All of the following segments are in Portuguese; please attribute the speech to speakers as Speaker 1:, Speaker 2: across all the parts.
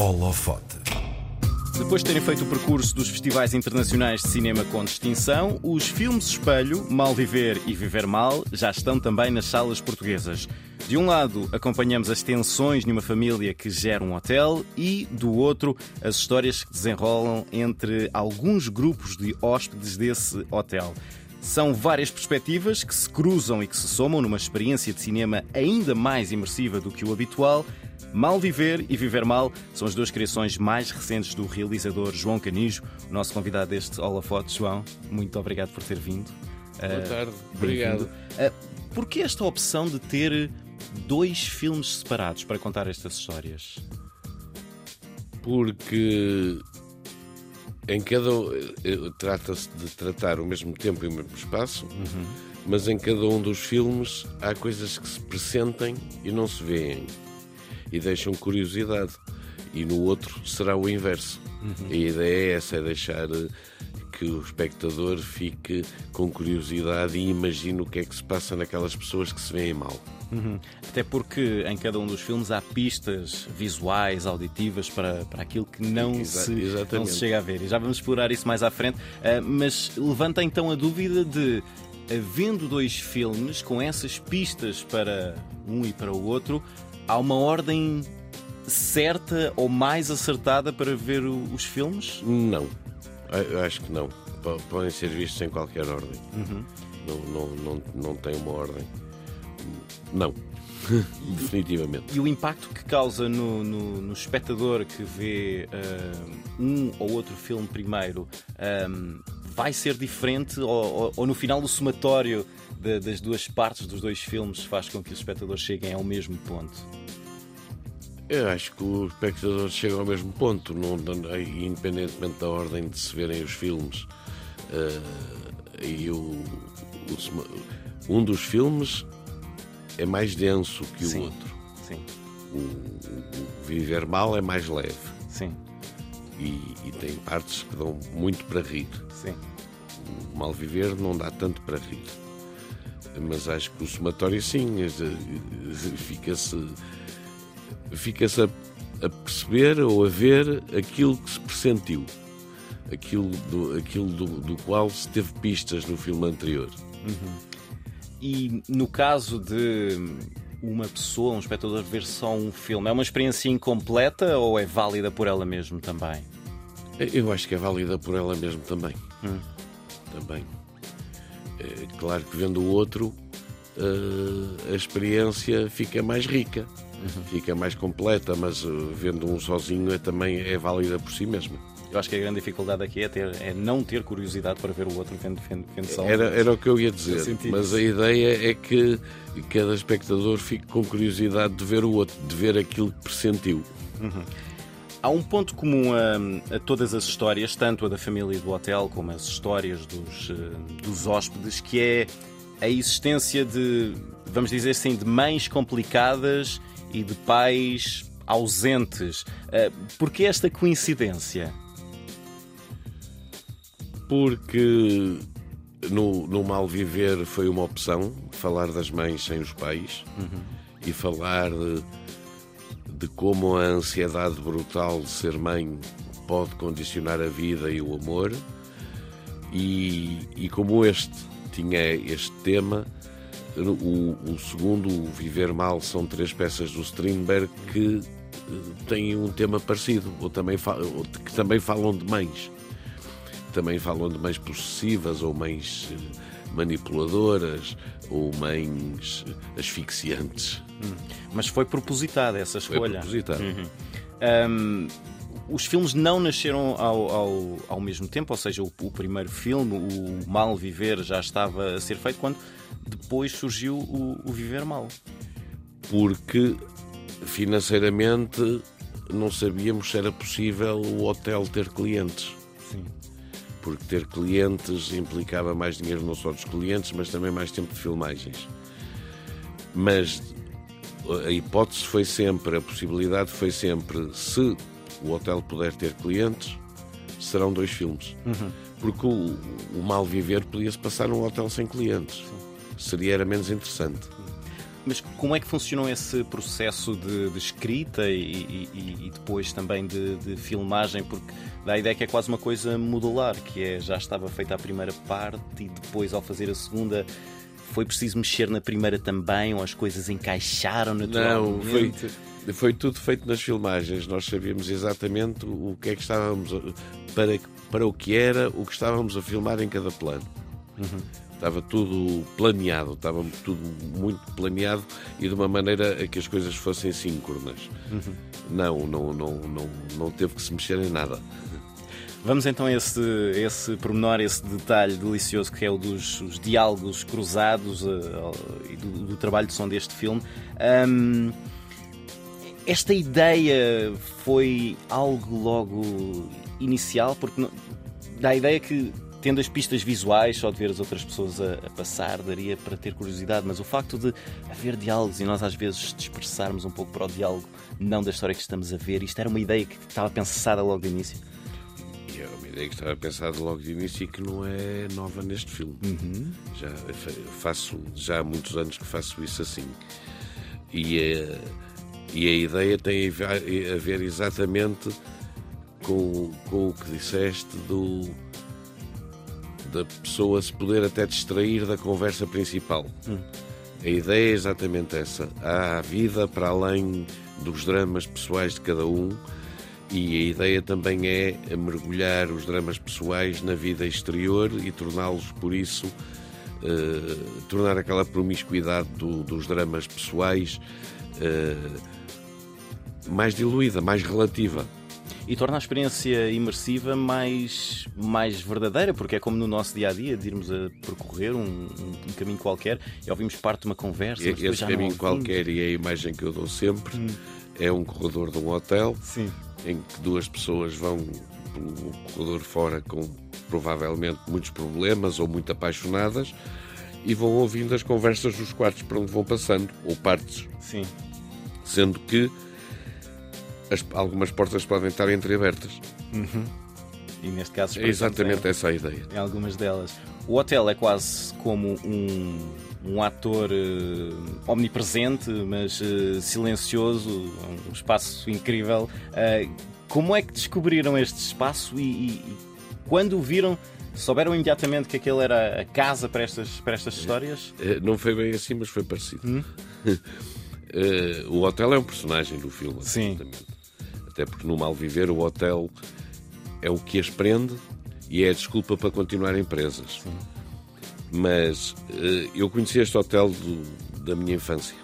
Speaker 1: Holofote.
Speaker 2: Depois de terem feito o percurso dos festivais internacionais de cinema com distinção, os filmes Espelho, Mal Viver e Viver Mal já estão também nas salas portuguesas. De um lado, acompanhamos as tensões numa família que gera um hotel e, do outro, as histórias que desenrolam entre alguns grupos de hóspedes desse hotel. São várias perspectivas que se cruzam e que se somam numa experiência de cinema ainda mais imersiva do que o habitual. Mal Viver e Viver Mal são as duas criações mais recentes do realizador João Canijo, o nosso convidado deste Holofote. João, muito obrigado por ter vindo.
Speaker 3: Boa tarde, obrigado.
Speaker 2: Uh, por que esta opção de ter dois filmes separados para contar estas histórias?
Speaker 3: Porque em cada trata-se de tratar o mesmo tempo e o mesmo espaço, uhum. mas em cada um dos filmes há coisas que se pressentem e não se veem e deixam curiosidade. E no outro será o inverso. Uhum. A ideia é essa, é deixar eh, que o espectador fique com curiosidade e imagine o que é que se passa naquelas pessoas que se veem mal.
Speaker 2: Uhum. Até porque em cada um dos filmes há pistas visuais, auditivas para, para aquilo que não, Exa se, não se chega a ver. E já vamos explorar isso mais à frente. Uh, mas levanta então a dúvida de, havendo dois filmes com essas pistas para um e para o outro, há uma ordem certa ou mais acertada para ver os filmes?
Speaker 3: Não. Eu acho que não. Podem ser vistos em qualquer ordem. Uhum. Não, não, não, não tem uma ordem. Não. Definitivamente.
Speaker 2: E o impacto que causa no, no, no espectador que vê uh, um ou outro filme primeiro um, vai ser diferente? Ou, ou, ou, no final do somatório de, das duas partes dos dois filmes faz com que os espectadores cheguem ao mesmo ponto?
Speaker 3: Eu acho que os espectadores chegam ao mesmo ponto, não, independentemente da ordem de se verem os filmes. Uh, e o, o, um dos filmes é mais denso que
Speaker 2: sim,
Speaker 3: o outro.
Speaker 2: Sim.
Speaker 3: O, o, Viver Mal é mais leve.
Speaker 2: Sim.
Speaker 3: E, e, tem partes que dão muito para rir.
Speaker 2: Sim.
Speaker 3: O Mal Viver não dá tanto para rir. Mas acho que o somatório, sim, fica-se fica-se a, a, perceber ou a ver aquilo que se pressentiu. Aquilo do, aquilo do, do qual se teve pistas no filme anterior.
Speaker 2: Uhum. E no caso de uma pessoa, um espectador, ver só um filme, é uma experiência incompleta ou é válida por ela mesma também?
Speaker 3: Eu acho que é válida por ela mesma também. Hum. Também. É, claro que vendo o outro, eh, a experiência fica mais rica, uhum. fica mais completa, mas eh, vendo um sozinho é, também é válida por si mesma.
Speaker 2: Eu acho que a grande dificuldade aqui é, ter, é não ter curiosidade para ver o outro vendo, vendo, vendo só
Speaker 3: era, era o que eu ia dizer, mas a ideia é que cada espectador fique com curiosidade de ver o outro, de ver aquilo que pressentiu.
Speaker 2: Uhum. Há um ponto comum a, a, todas as histórias, tanto a da família do hotel como as histórias dos, eh, dos hóspedes, que é a existência de, vamos dizer assim, de mães complicadas e de pais ausentes. Uh, Por que esta coincidência?
Speaker 3: Porque no, no mal viver foi uma opção falar das mães sem os pais uhum. e falar de, de, como a ansiedade brutal de ser mãe pode condicionar a vida e o amor e, e como este tinha este tema o, o, segundo, o Viver Mal, são três peças do Strindberg que eh, têm um tema parecido, ou também, ou que também falam de mães também falam de mães possessivas ou mães eh, manipuladoras ou mães eh, asfixiantes.
Speaker 2: Hum. Mas foi propositada essa escolha. Foi
Speaker 3: propositada. Uhum.
Speaker 2: Um, os filmes não nasceram ao, ao, ao mesmo tempo, ou seja, o, o, primeiro filme, o Mal Viver, já estava a ser feito quando depois surgiu o, o Viver Mal.
Speaker 3: Porque financeiramente não sabíamos se era possível o hotel ter clientes.
Speaker 2: Sim
Speaker 3: porque ter clientes implicava mais dinheiro não só dos clientes, mas também mais tempo de filmagens. Mas a hipótese foi sempre, a possibilidade foi sempre, se o hotel puder ter clientes, serão dois filmes. Uhum. Porque o, o, mal viver podia-se passar num hotel sem clientes. Seria era menos interessante.
Speaker 2: Mas como é que funcionou esse processo de, de escrita e, e, e, depois também de, de, filmagem? Porque dá a ideia que é quase uma coisa modular, que é já estava feita a primeira parte e depois ao fazer a segunda foi preciso mexer na primeira também ou as coisas encaixaram naturalmente?
Speaker 3: Não, foi, foi tudo feito nas filmagens. Nós sabíamos exatamente o que é que estávamos para, para o que era, o que estávamos a filmar em cada plano. Uhum. Estava tudo planeado, estava tudo muito planeado e de uma maneira a que as coisas fossem síncronas. Uhum. Não, não, não, não, não teve que se mexer em nada.
Speaker 2: Vamos então a esse, esse pormenor, esse detalhe delicioso que é o dos diálogos cruzados uh, e do, do, trabalho de som deste filme. Um, esta ideia foi algo logo inicial, porque dá a ideia que tendo as pistas visuais, só de ver as outras pessoas a, a, passar, daria para ter curiosidade, mas o facto de haver diálogos e nós às vezes dispersarmos um pouco para o diálogo, não da história que estamos a ver, isto era uma ideia que estava pensada logo de início
Speaker 3: ideia que estava pensada logo de início e que não é nova neste filme. Uhum. Já faço já há muitos anos que faço isso assim. E, a, e a ideia tem a ver exatamente com, com o que disseste do da pessoa se poder até distrair da conversa principal. Hum. A ideia é exatamente essa. Há vida para além dos dramas pessoais de cada um e a ideia também é mergulhar os dramas pessoais na vida exterior e torná-los, por isso, uh, tornar aquela promiscuidade do, dos dramas pessoais uh, mais diluída, mais relativa.
Speaker 2: E torna a experiência imersiva mais, mais verdadeira, porque é como no nosso dia a dia, de irmos a percorrer um, um, um caminho qualquer e ouvimos parte de uma conversa.
Speaker 3: E, esse caminho qualquer, e é a imagem que eu dou sempre, hum. é um corredor de um hotel. Sim em que duas pessoas vão pelo corredor fora com provavelmente muitos problemas ou muito apaixonadas e vão ouvindo as conversas dos quartos para onde vão passando, ou partes. Sim. Sendo que as, algumas portas podem estar entreabertas.
Speaker 2: Uhum. E neste caso,
Speaker 3: é exatamente essa a ideia.
Speaker 2: Em algumas delas. O hotel é quase como um, um ator uh, omnipresente, mas uh, silencioso, um espaço incrível. Uh, como é que descobriram este espaço e, e, e, quando o viram, souberam imediatamente que aquele era a casa para estas, para estas histórias?
Speaker 3: Não foi bem assim, mas foi parecido. Hum? o hotel é um personagem do filme. Sim. Até porque no Mal Viver o hotel é o que as prende e é a desculpa para continuarem presas. Sim. Mas uh, eu conheci este hotel do, da minha infância.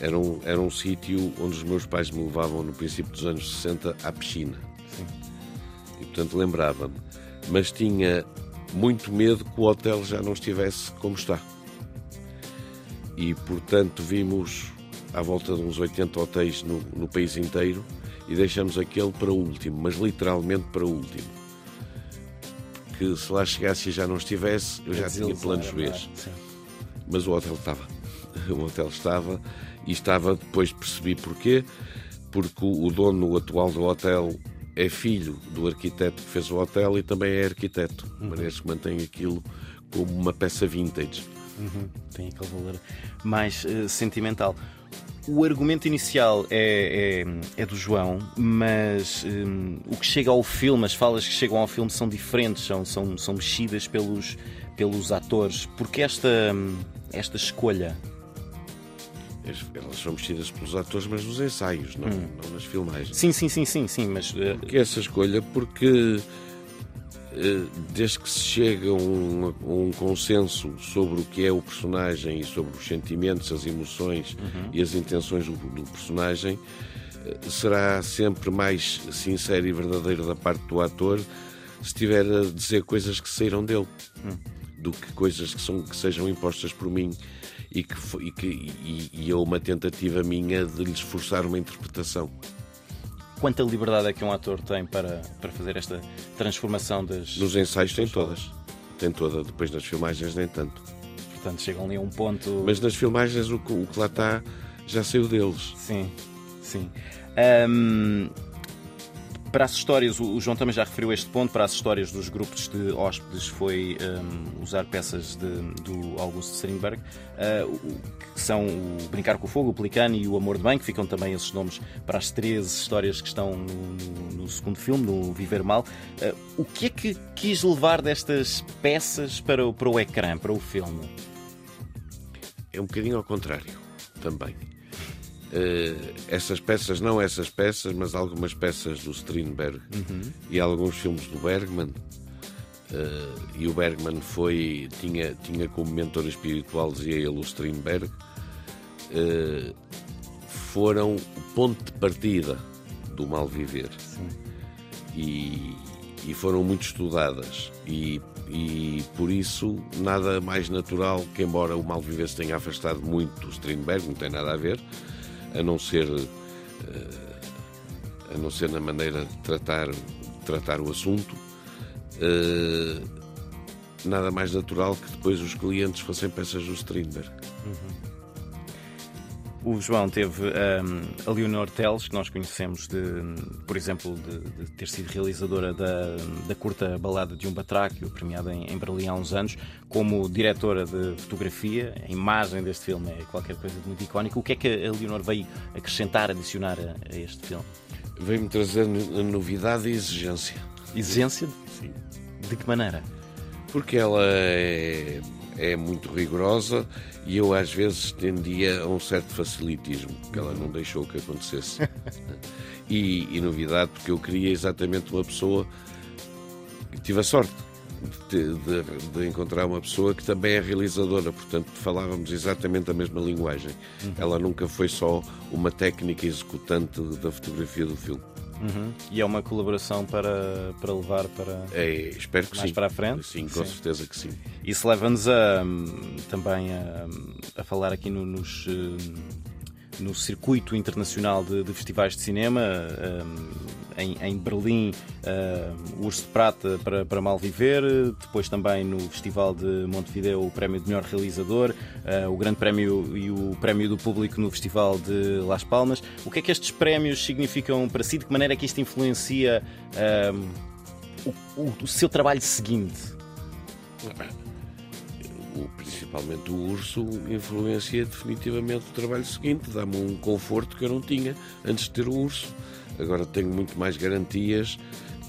Speaker 3: Era um, era um sítio onde os meus pais me levavam no princípio dos anos 60 à piscina. Sim. E portanto lembrava-me. Mas tinha muito medo que o hotel já não estivesse como está. E portanto vimos à volta de uns 80 hotéis no, no país inteiro e deixamos aquele para o último, mas literalmente para o último que se lá chegasse e já não estivesse, eu já tinha planos B. Mas o hotel estava. O hotel estava e estava, depois percebi porquê, porque o dono atual do hotel é filho do arquiteto que fez o hotel e também é arquiteto. Uhum. Parece que mantém aquilo como uma peça vintage.
Speaker 2: Uhum. Tem aquele valor mais uh, sentimental. O argumento inicial é, é, é do João, mas um, o que chega ao filme, as falas que chegam ao filme são diferentes, são, são, são mexidas pelos, pelos atores. Porque esta, esta escolha?
Speaker 3: Elas são mexidas pelos atores, mas nos ensaios, não, hum. não nas filmagens.
Speaker 2: Sim, sim, sim, sim, sim, mas.
Speaker 3: Uh... Porque essa escolha, porque eh, desde que se chega a um, um, consenso sobre o que é o personagem e sobre os sentimentos, as emoções uhum. e as intenções do, do, personagem, eh, será sempre mais sincero e verdadeiro da parte do ator se estiver a dizer coisas que saíram dele uhum. do que coisas que, são, que sejam impostas por mim e que, e, que, e, e é uma tentativa minha de lhes forçar uma interpretação
Speaker 2: quanta liberdade é que um ator tem para, para fazer esta transformação das.
Speaker 3: Nos ensaios tem todas. Tem toda, depois nas filmagens nem tanto.
Speaker 2: Portanto, chegam ali a um ponto.
Speaker 3: Mas nas filmagens o, o que lá está já saiu deles.
Speaker 2: Sim, sim. Um, para as histórias, o João também já referiu este ponto, para as histórias dos grupos de hóspedes foi um, usar peças de, do Augusto Strindberg, uh, que são o Brincar com o Fogo, o Pelicano e o Amor de Bem, que ficam também esses nomes para as 13 histórias que estão no, no, segundo filme, no Viver Mal. Uh, o que é que quis levar destas peças para, para o ecrã, para o filme?
Speaker 3: É um bocadinho ao contrário, também. Uh, essas peças, não essas peças, mas algumas peças do Strindberg uhum. e alguns filmes do Bergman. Uh, e o Bergman foi, tinha, tinha como mentor espiritual, dizia ele, o Strindberg, uh, foram o ponto de partida do mal viver. E, e, foram muito estudadas. E, e por isso, nada mais natural que, embora o mal viver se tenha afastado muito do Strindberg, não tem nada a ver a não ser eh, a não ser na maneira de tratar, tratar o assunto, eh, nada mais natural que depois os clientes fossem peças do Strindberg. Uhum.
Speaker 2: O João teve um, a Leonor Teles, que nós conhecemos, de, por exemplo, de, de, ter sido realizadora da, da curta Balada de um Batráquio, premiada em, em, Berlim há uns anos, como diretora de fotografia. A imagem deste filme é qualquer coisa de muito icónico. O que é que a Leonor veio acrescentar, adicionar a, a este filme?
Speaker 3: Veio-me trazer novidade e exigência.
Speaker 2: Exigência? Sim. De que maneira?
Speaker 3: Porque ela é é muito rigorosa e eu às vezes tendia a um certo facilitismo, que ela não deixou que acontecesse. e, e novidade, porque eu queria exatamente uma pessoa que tive a sorte de, de, de, encontrar uma pessoa que também é realizadora, portanto falávamos exatamente a mesma linguagem. Uhum. Ela nunca foi só uma técnica executante da fotografia do filme.
Speaker 2: Uhum. E é uma colaboração para, para levar para
Speaker 3: é, espero que
Speaker 2: mais
Speaker 3: sim.
Speaker 2: para a frente?
Speaker 3: Sim, com sim. certeza que sim.
Speaker 2: Isso leva-nos a, também a, a falar aqui no, nos no circuito internacional de, de festivais de cinema, um, em, em, Berlim, o Urso de Prata para, para Mal Viver, depois também no Festival de Montevideo o Prémio de Melhor Realizador, uh, o Grande Prémio e o Prémio do Público no Festival de Las Palmas. O que é que estes prémios significam para si? De que maneira é que isto influencia o, o, o seu trabalho seguinte?
Speaker 3: principalmente o urso, influencia definitivamente o trabalho seguinte, dá-me um conforto que eu não tinha antes de ter o urso. Agora tenho muito mais garantias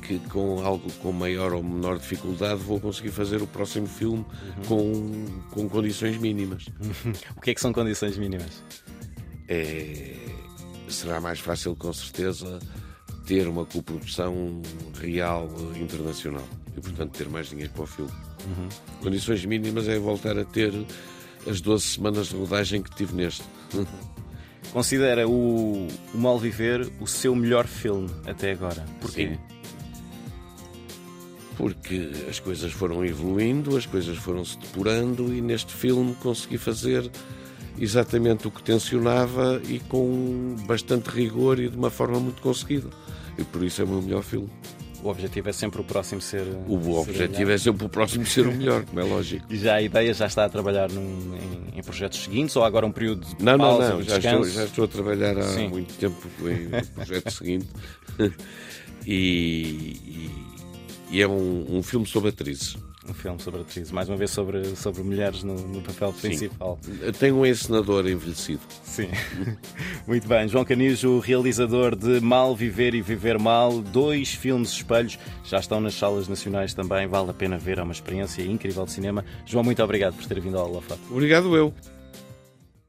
Speaker 3: que com algo com maior ou menor dificuldade vou conseguir fazer o próximo filme uhum. com, com condições mínimas.
Speaker 2: o que é que são condições mínimas?
Speaker 3: É, será mais fácil, com certeza, ter uma coprodução real internacional e, portanto, ter mais dinheiro para o filme. Uhum. Condições mínimas é voltar a ter as 12 semanas de rodagem que tive neste.
Speaker 2: Considera o, o Mal Viver o seu melhor filme até agora?
Speaker 3: Porquê? Sim. Porque as coisas foram evoluindo, as coisas foram se depurando e neste filme consegui fazer exatamente o que tensionava e com bastante rigor e de uma forma muito conseguida. E por isso é o meu melhor filme.
Speaker 2: O objetivo é sempre o próximo ser.
Speaker 3: O ser objetivo é sempre o próximo ser o melhor, como é lógico.
Speaker 2: E já a ideia já está a trabalhar num, em, em, projetos seguintes ou agora um período de
Speaker 3: não,
Speaker 2: pausa,
Speaker 3: Não, não, já estou, já estou a trabalhar há Sim. muito tempo em projeto seguinte. e, e, e, é um, um filme sobre atrizes
Speaker 2: um filme sobre atrizes, mais uma vez sobre, sobre mulheres no, no papel principal.
Speaker 3: Sim. Tem um encenador envelhecido.
Speaker 2: Sim. Muito bem. João Canijo, realizador de Mal Viver e Viver Mal, dois filmes espelhos, já estão nas salas nacionais também. Vale a pena ver, é uma experiência incrível de cinema. João, muito obrigado por ter vindo ao Holofote.
Speaker 3: Obrigado eu.